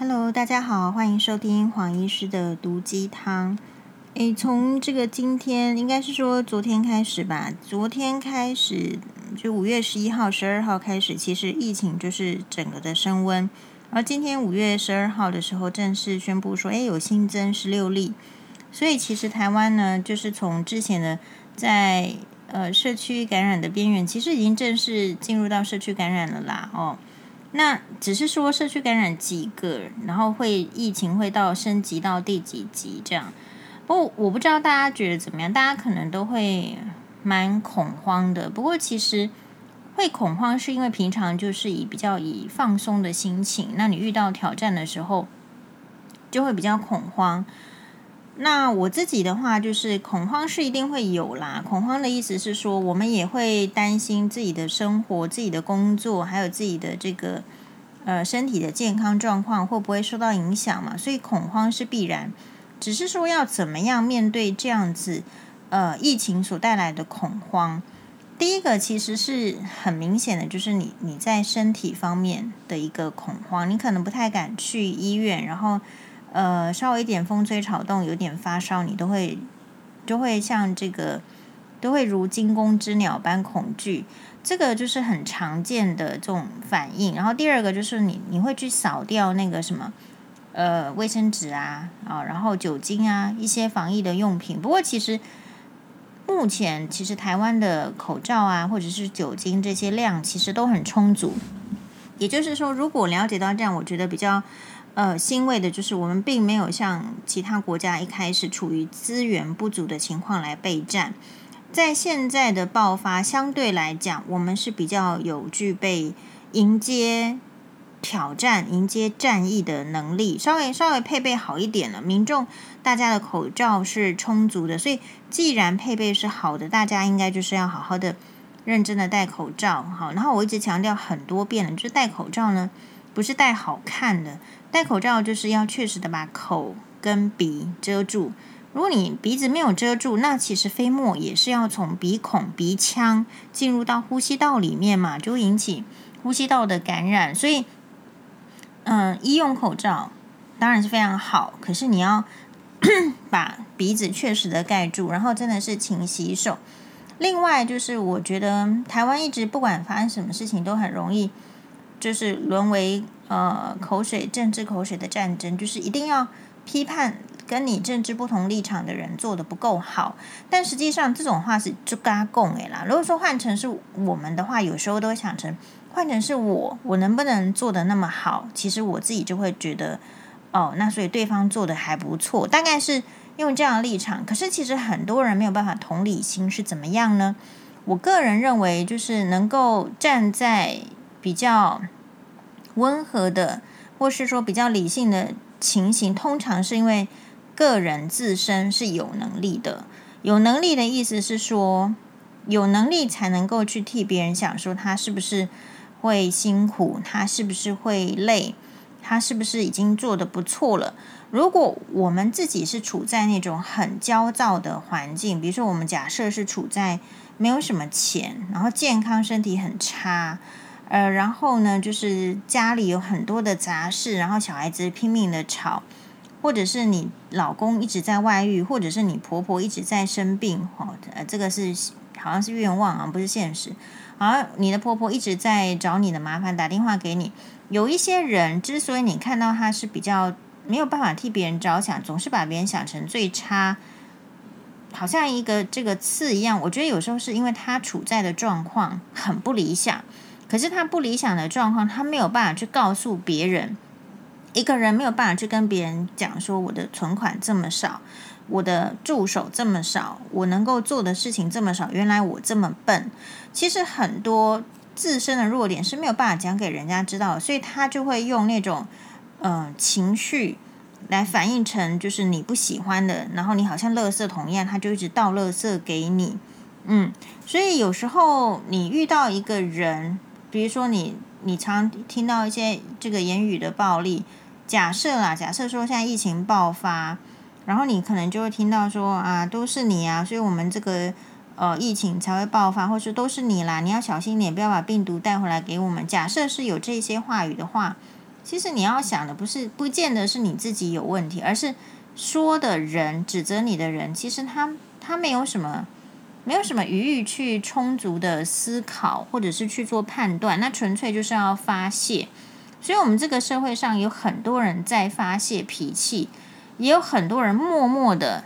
Hello，大家好，欢迎收听黄医师的毒鸡汤。诶，从这个今天，应该是说昨天开始吧，昨天开始就五月十一号、十二号开始，其实疫情就是整个的升温。而今天五月十二号的时候，正式宣布说，诶，有新增十六例。所以其实台湾呢，就是从之前的在呃社区感染的边缘，其实已经正式进入到社区感染了啦，哦。那只是说社区感染几个，然后会疫情会到升级到第几级这样。不我不知道大家觉得怎么样，大家可能都会蛮恐慌的。不过其实会恐慌是因为平常就是以比较以放松的心情，那你遇到挑战的时候就会比较恐慌。那我自己的话，就是恐慌是一定会有啦。恐慌的意思是说，我们也会担心自己的生活、自己的工作，还有自己的这个呃身体的健康状况会不会受到影响嘛？所以恐慌是必然，只是说要怎么样面对这样子呃疫情所带来的恐慌。第一个其实是很明显的，就是你你在身体方面的一个恐慌，你可能不太敢去医院，然后。呃，稍微一点风吹草动，有点发烧，你都会都会像这个，都会如惊弓之鸟般恐惧。这个就是很常见的这种反应。然后第二个就是你你会去扫掉那个什么呃卫生纸啊啊，然后酒精啊一些防疫的用品。不过其实目前其实台湾的口罩啊或者是酒精这些量其实都很充足。也就是说，如果了解到这样，我觉得比较。呃，欣慰的就是我们并没有像其他国家一开始处于资源不足的情况来备战，在现在的爆发相对来讲，我们是比较有具备迎接挑战、迎接战役的能力，稍微稍微配备好一点了。民众大家的口罩是充足的，所以既然配备是好的，大家应该就是要好好的、认真的戴口罩。好，然后我一直强调很多遍了，就是戴口罩呢，不是戴好看的。戴口罩就是要确实的把口跟鼻遮住。如果你鼻子没有遮住，那其实飞沫也是要从鼻孔、鼻腔进入到呼吸道里面嘛，就会引起呼吸道的感染。所以，嗯，医用口罩当然是非常好，可是你要 把鼻子确实的盖住，然后真的是勤洗手。另外，就是我觉得台湾一直不管发生什么事情，都很容易就是沦为。呃，口水政治口水的战争，就是一定要批判跟你政治不同立场的人做的不够好。但实际上，这种话是就嘎共诶啦。如果说换成是我们的话，有时候都会想成换成是我，我能不能做的那么好？其实我自己就会觉得，哦，那所以对方做的还不错，大概是用这样的立场。可是其实很多人没有办法同理心是怎么样呢？我个人认为，就是能够站在比较。温和的，或是说比较理性的情形，通常是因为个人自身是有能力的。有能力的意思是说，有能力才能够去替别人想，说他是不是会辛苦，他是不是会累，他是不是已经做得不错了。如果我们自己是处在那种很焦躁的环境，比如说我们假设是处在没有什么钱，然后健康身体很差。呃，然后呢，就是家里有很多的杂事，然后小孩子拼命的吵，或者是你老公一直在外遇，或者是你婆婆一直在生病，哦，呃，这个是好像是愿望啊，不是现实。好像你的婆婆一直在找你的麻烦，打电话给你。有一些人之所以你看到他是比较没有办法替别人着想，总是把别人想成最差，好像一个这个刺一样。我觉得有时候是因为他处在的状况很不理想。可是他不理想的状况，他没有办法去告诉别人。一个人没有办法去跟别人讲说，我的存款这么少，我的助手这么少，我能够做的事情这么少，原来我这么笨。其实很多自身的弱点是没有办法讲给人家知道，所以他就会用那种嗯、情绪来反映成就是你不喜欢的，然后你好像垃圾桶一样，他就一直倒垃圾给你。嗯，所以有时候你遇到一个人。比如说你，你常听到一些这个言语的暴力。假设啦，假设说现在疫情爆发，然后你可能就会听到说啊，都是你啊，所以我们这个呃疫情才会爆发，或是都是你啦，你要小心点，不要把病毒带回来给我们。假设是有这些话语的话，其实你要想的不是，不见得是你自己有问题，而是说的人、指责你的人，其实他他没有什么，没有什么余裕去充足的思考，或者是去做判断，那纯粹就是要发泄。所以，我们这个社会上有很多人在发泄脾气，也有很多人默默的，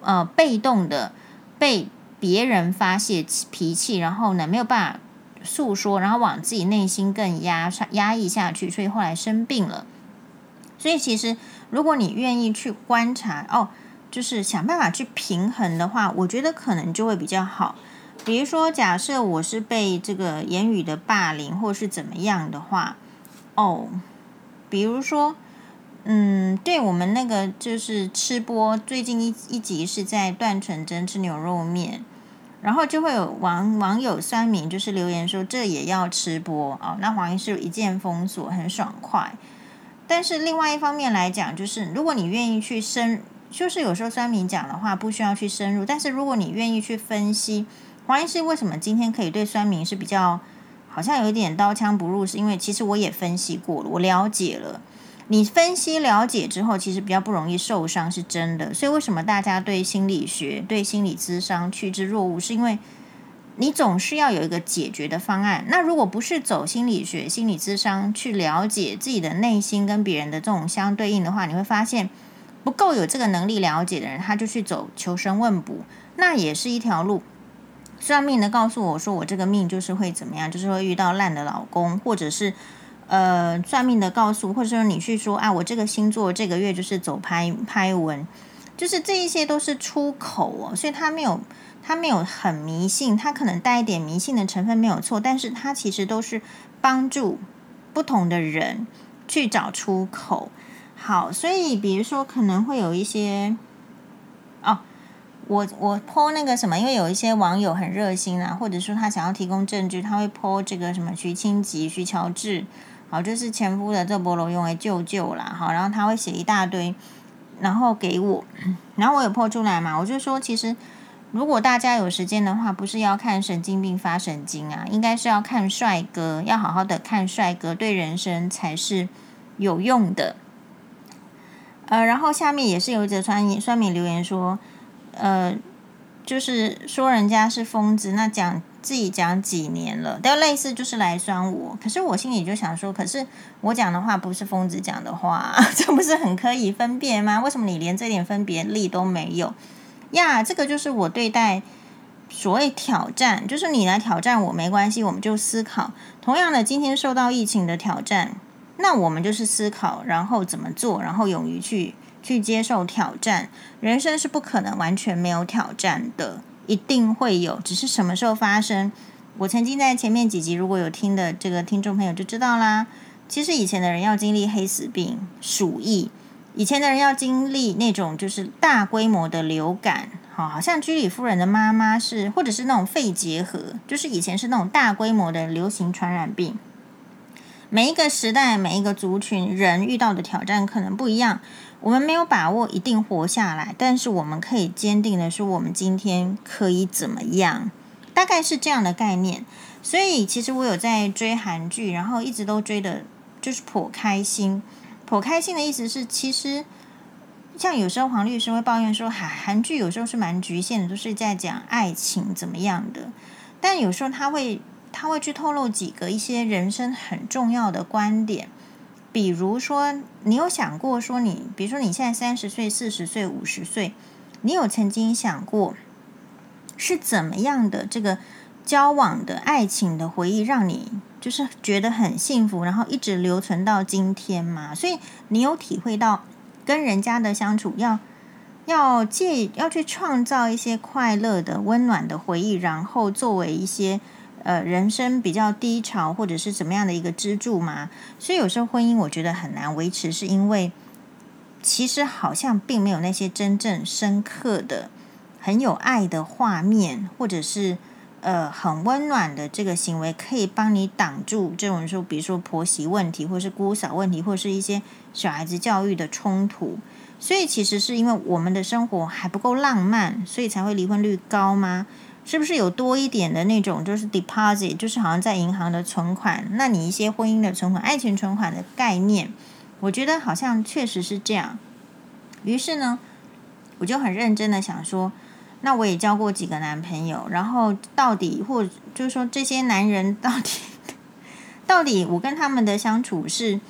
呃，被动的被别人发泄脾气，然后呢，没有办法。诉说，然后往自己内心更压压抑下去，所以后来生病了。所以其实，如果你愿意去观察，哦，就是想办法去平衡的话，我觉得可能就会比较好。比如说，假设我是被这个言语的霸凌，或是怎么样的话，哦，比如说，嗯，对我们那个就是吃播，最近一一集是在段纯真吃牛肉面。然后就会有网网友酸民就是留言说，这也要吃播啊？那黄医师一键封锁，很爽快。但是另外一方面来讲，就是如果你愿意去深，就是有时候酸民讲的话不需要去深入，但是如果你愿意去分析，黄医师为什么今天可以对酸民是比较好像有一点刀枪不入，是因为其实我也分析过了，我了解了。你分析了解之后，其实比较不容易受伤，是真的。所以为什么大家对心理学、对心理咨商趋之若鹜，是因为你总是要有一个解决的方案。那如果不是走心理学、心理咨商去了解自己的内心跟别人的这种相对应的话，你会发现不够有这个能力了解的人，他就去走求神问卜，那也是一条路。算命的告诉我说，我这个命就是会怎么样，就是会遇到烂的老公，或者是。呃，算命的告诉，或者说你去说啊，我这个星座这个月就是走拍拍文，就是这一些都是出口哦，所以他没有他没有很迷信，他可能带一点迷信的成分没有错，但是他其实都是帮助不同的人去找出口。好，所以比如说可能会有一些哦，我我 po 那个什么，因为有一些网友很热心啊，或者说他想要提供证据，他会 po 这个什么徐清吉、徐乔治。好，就是前夫的这波罗用为舅舅啦，好，然后他会写一大堆，然后给我，然后我有泼出来嘛，我就说，其实如果大家有时间的话，不是要看神经病发神经啊，应该是要看帅哥，要好好的看帅哥，对人生才是有用的。呃，然后下面也是有一则酸酸民留言说，呃，就是说人家是疯子，那讲。自己讲几年了，都类似就是来酸我，可是我心里就想说，可是我讲的话不是疯子讲的话，这不是很可以分辨吗？为什么你连这点分别力都没有呀？这个就是我对待所谓挑战，就是你来挑战我没关系，我们就思考。同样的，今天受到疫情的挑战，那我们就是思考，然后怎么做，然后勇于去去接受挑战。人生是不可能完全没有挑战的。一定会有，只是什么时候发生？我曾经在前面几集如果有听的这个听众朋友就知道啦。其实以前的人要经历黑死病、鼠疫，以前的人要经历那种就是大规模的流感，好，好像居里夫人的妈妈是，或者是那种肺结核，就是以前是那种大规模的流行传染病。每一个时代、每一个族群人遇到的挑战可能不一样。我们没有把握一定活下来，但是我们可以坚定的说，我们今天可以怎么样？大概是这样的概念。所以其实我有在追韩剧，然后一直都追的，就是颇开心。颇开心的意思是，其实像有时候黄律师会抱怨说，韩韩剧有时候是蛮局限的，都是在讲爱情怎么样的。但有时候他会他会去透露几个一些人生很重要的观点。比如说，你有想过说你，比如说你现在三十岁、四十岁、五十岁，你有曾经想过是怎么样的这个交往的爱情的回忆，让你就是觉得很幸福，然后一直留存到今天吗？所以你有体会到跟人家的相处要要借要去创造一些快乐的、温暖的回忆，然后作为一些。呃，人生比较低潮，或者是怎么样的一个支柱嘛，所以有时候婚姻我觉得很难维持，是因为其实好像并没有那些真正深刻的、很有爱的画面，或者是呃很温暖的这个行为，可以帮你挡住这种说，比如说婆媳问题，或是姑嫂问题，或是一些小孩子教育的冲突。所以其实是因为我们的生活还不够浪漫，所以才会离婚率高吗？是不是有多一点的那种，就是 deposit，就是好像在银行的存款，那你一些婚姻的存款、爱情存款的概念，我觉得好像确实是这样。于是呢，我就很认真的想说，那我也交过几个男朋友，然后到底或就是说这些男人到底，到底我跟他们的相处是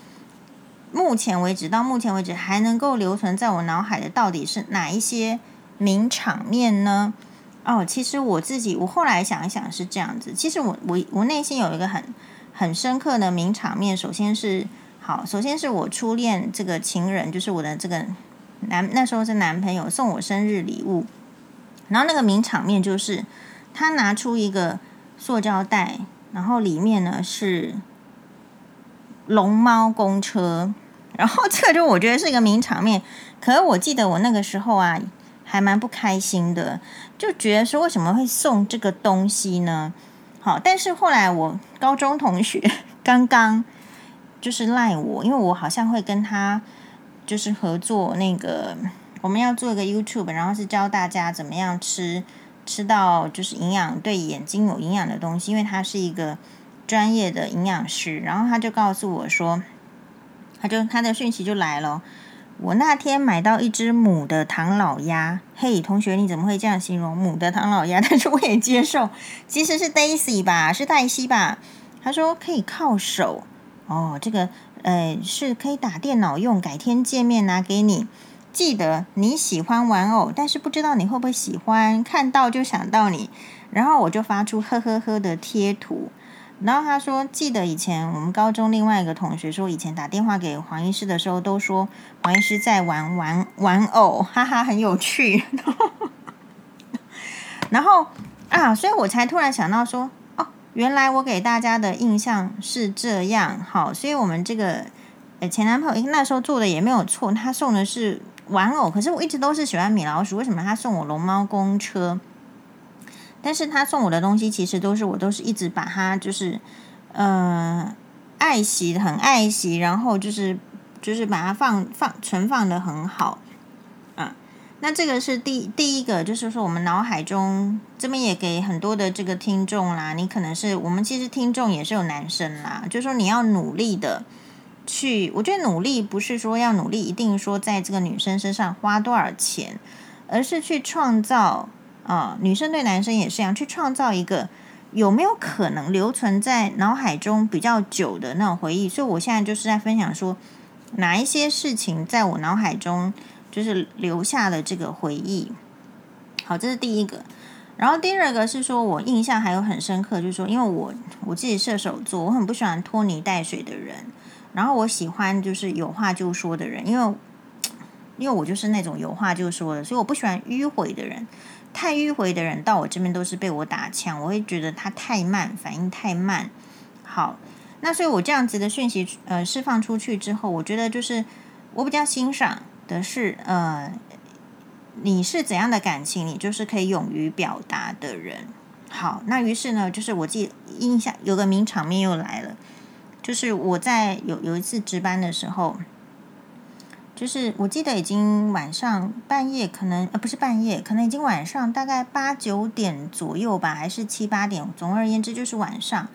目前为止到目前为止还能够留存在我脑海的，到底是哪一些名场面呢？哦，其实我自己，我后来想一想是这样子。其实我我我内心有一个很很深刻的名场面。首先是好，首先是我初恋这个情人，就是我的这个男那时候是男朋友送我生日礼物。然后那个名场面就是他拿出一个塑胶袋，然后里面呢是龙猫公车。然后这个就我觉得是一个名场面。可是我记得我那个时候啊。还蛮不开心的，就觉得说为什么会送这个东西呢？好，但是后来我高中同学刚刚就是赖我，因为我好像会跟他就是合作那个，我们要做一个 YouTube，然后是教大家怎么样吃吃到就是营养对眼睛有营养的东西，因为他是一个专业的营养师，然后他就告诉我说，他就他的讯息就来了。我那天买到一只母的唐老鸭，嘿，同学，你怎么会这样形容母的唐老鸭？但是我也接受，其实是 Daisy 吧，是黛西吧？他说可以靠手哦，这个呃是可以打电脑用，改天见面拿给你。记得你喜欢玩偶，但是不知道你会不会喜欢，看到就想到你，然后我就发出呵呵呵的贴图。然后他说：“记得以前我们高中另外一个同学说，以前打电话给黄医师的时候，都说黄医师在玩玩玩偶，哈哈，很有趣。”然后啊，所以我才突然想到说：“哦，原来我给大家的印象是这样。”好，所以我们这个呃前男朋友那时候做的也没有错，他送的是玩偶，可是我一直都是喜欢米老鼠，为什么他送我龙猫公车？但是他送我的东西，其实都是我都是一直把它就是，呃，爱惜很爱惜，然后就是就是把它放放存放的很好，啊，那这个是第第一个，就是说我们脑海中这边也给很多的这个听众啦，你可能是我们其实听众也是有男生啦，就是说你要努力的去，我觉得努力不是说要努力一定说在这个女生身上花多少钱，而是去创造。啊、女生对男生也是一样，去创造一个有没有可能留存在脑海中比较久的那种回忆。所以我现在就是在分享说，哪一些事情在我脑海中就是留下了这个回忆。好，这是第一个。然后第二个是说我印象还有很深刻，就是说，因为我我自己射手座，我很不喜欢拖泥带水的人，然后我喜欢就是有话就说的人，因为 因为我就是那种有话就说的，所以我不喜欢迂回的人。太迂回的人到我这边都是被我打枪，我会觉得他太慢，反应太慢。好，那所以我这样子的讯息呃释放出去之后，我觉得就是我比较欣赏的是呃你是怎样的感情，你就是可以勇于表达的人。好，那于是呢，就是我记印象有个名场面又来了，就是我在有有一次值班的时候。就是我记得已经晚上半夜，可能呃不是半夜，可能已经晚上大概八九点左右吧，还是七八点。总而言之就是晚上。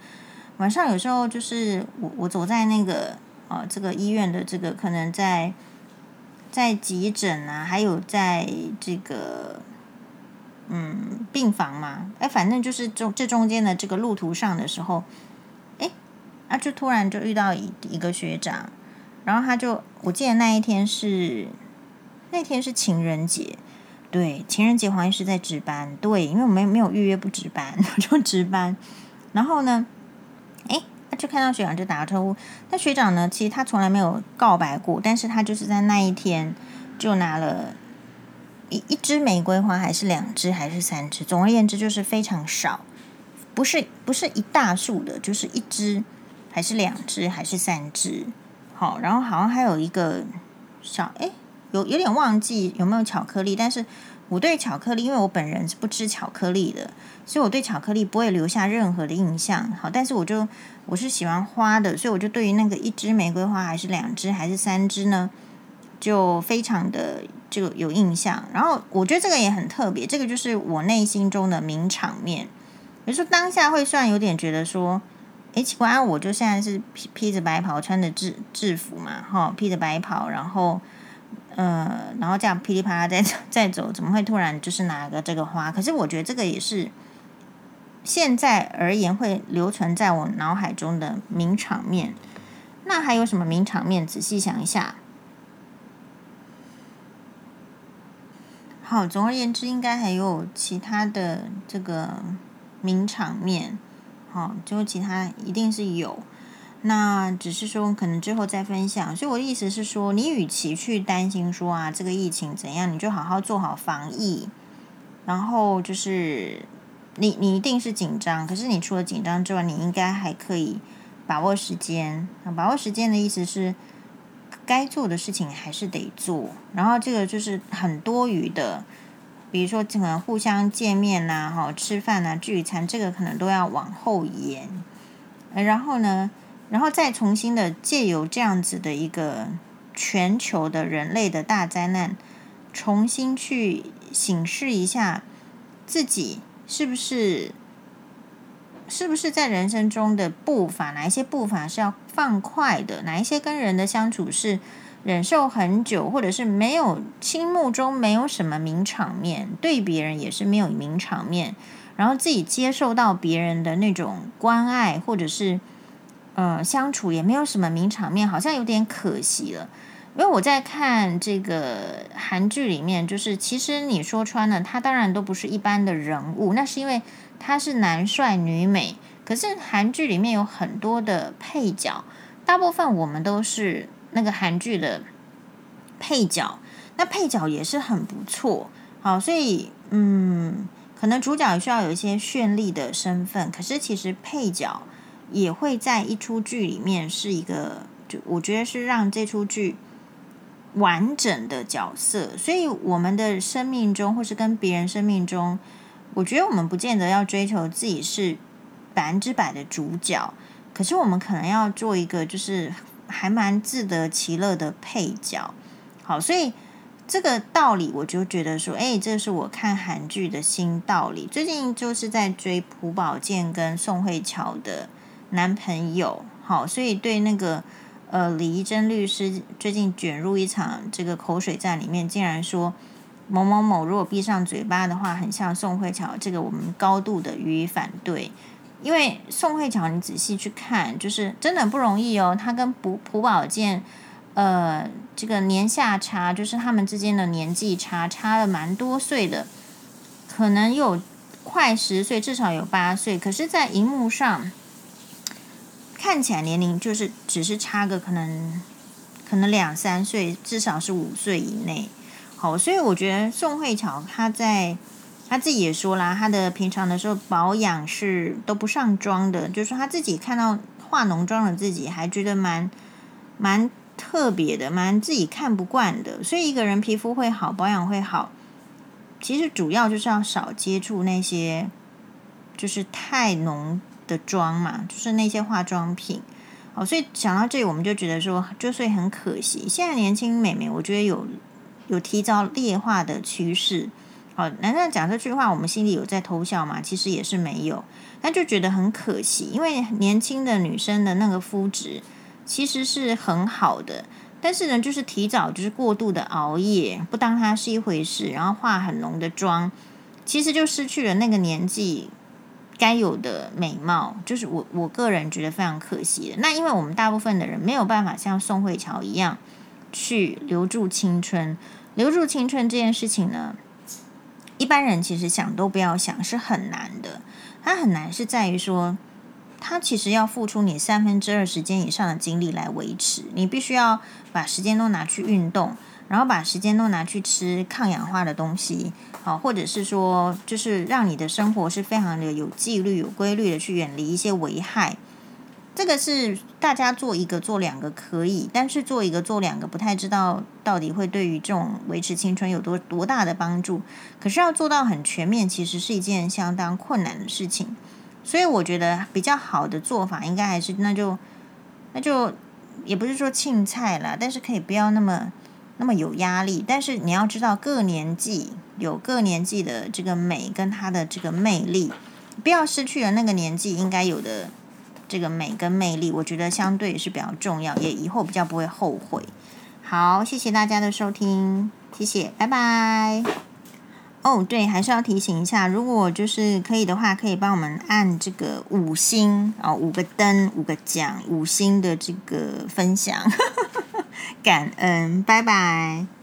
晚上有时候就是我我走在那个呃这个医院的这个可能在在急诊啊，还有在这个嗯病房嘛，哎反正就是中这中间的这个路途上的时候，哎啊就突然就遇到一一个学长。然后他就，我记得那一天是那天是情人节，对，情人节黄医师在值班，对，因为我们没有预约不值班，我就值班。然后呢，诶，他就看到学长就打个招呼。那学长呢，其实他从来没有告白过，但是他就是在那一天就拿了一一支玫瑰花，还是两支，还是三支，总而言之就是非常少，不是不是一大束的，就是一支，还是两支，还是三支。好，然后好像还有一个小诶，有有点忘记有没有巧克力，但是我对巧克力，因为我本人是不吃巧克力的，所以我对巧克力不会留下任何的印象。好，但是我就我是喜欢花的，所以我就对于那个一支玫瑰花还是两支还是三支呢，就非常的就有印象。然后我觉得这个也很特别，这个就是我内心中的名场面。比如说当下会算有点觉得说，诶，奇怪，我就现在是披披着白袍，穿着制制服嘛，哈，披着白袍，然后呃，然后这样噼里啪啦在在走，怎么会突然就是拿个这个花？可是我觉得这个也是现在而言会留存在我脑海中的名场面。那还有什么名场面？仔细想一下。好，总而言之，应该还有其他的这个。名场面，哦，就其他一定是有，那只是说可能之后再分享。所以我的意思是说，你与其去担心说啊这个疫情怎样，你就好好做好防疫。然后就是你你一定是紧张，可是你除了紧张之外，你应该还可以把握时间。把握时间的意思是，该做的事情还是得做。然后这个就是很多余的。比如说，可能互相见面呐，哈，吃饭呐，聚餐，这个可能都要往后延。然后呢，然后再重新的借由这样子的一个全球的人类的大灾难，重新去审视一下自己是不是，是不是在人生中的步伐，哪一些步伐是要放快的，哪一些跟人的相处是。忍受很久，或者是没有心目中没有什么名场面，对别人也是没有名场面，然后自己接受到别人的那种关爱，或者是呃相处也没有什么名场面，好像有点可惜了。因为我在看这个韩剧里面，就是其实你说穿了，他当然都不是一般的人物，那是因为他是男帅女美，可是韩剧里面有很多的配角，大部分我们都是。那个韩剧的配角，那配角也是很不错，好，所以嗯，可能主角需要有一些绚丽的身份，可是其实配角也会在一出剧里面是一个，就我觉得是让这出剧完整的角色。所以我们的生命中，或是跟别人生命中，我觉得我们不见得要追求自己是百分之百的主角，可是我们可能要做一个就是。还蛮自得其乐的配角，好，所以这个道理我就觉得说，哎，这是我看韩剧的新道理。最近就是在追朴宝剑跟宋慧乔的男朋友，好，所以对那个呃李怡贞律师最近卷入一场这个口水战里面，竟然说某某某如果闭上嘴巴的话，很像宋慧乔，这个我们高度的予以反对。因为宋慧乔，你仔细去看，就是真的不容易哦。他跟朴朴宝剑，呃，这个年下差，就是他们之间的年纪差，差了蛮多岁的，可能有快十岁，至少有八岁。可是，在荧幕上看起来年龄就是只是差个可能可能两三岁，至少是五岁以内。好，所以我觉得宋慧乔她在。他自己也说啦，他的平常的时候保养是都不上妆的，就是他自己看到化浓妆的自己，还觉得蛮蛮特别的，蛮自己看不惯的。所以一个人皮肤会好，保养会好，其实主要就是要少接触那些就是太浓的妆嘛，就是那些化妆品。哦，所以讲到这里，我们就觉得说，就所以很可惜，现在年轻美眉，我觉得有有提早劣化的趋势。好，难道讲这句话，我们心里有在偷笑吗？其实也是没有，那就觉得很可惜，因为年轻的女生的那个肤质其实是很好的，但是呢，就是提早就是过度的熬夜，不当它是一回事，然后化很浓的妆，其实就失去了那个年纪该有的美貌，就是我我个人觉得非常可惜的。那因为我们大部分的人没有办法像宋慧乔一样去留住青春，留住青春这件事情呢，一般人其实想都不要想，是很难的。它很难是在于说，它其实要付出你三分之二时间以上的精力来维持。你必须要把时间都拿去运动，然后把时间都拿去吃抗氧化的东西，好，或者是说，就是让你的生活是非常的有纪律、有规律的去远离一些危害。这个是大家做一个做两个可以，但是做一个做两个不太知道到底会对于这种维持青春有多多大的帮助。可是要做到很全面，其实是一件相当困难的事情。所以我觉得比较好的做法，应该还是那就那就也不是说青菜啦，但是可以不要那么那么有压力。但是你要知道，各年纪有各年纪的这个美跟它的这个魅力，不要失去了那个年纪应该有的这个美跟魅力。我觉得相对也是比较重要，也以后比较不会后悔。好，谢谢大家的收听，谢谢，拜拜。哦，对，还是要提醒一下，如果就是可以的话，可以帮我们按这个五星哦，五个灯，五个奖，五星的这个分享，感恩，拜拜。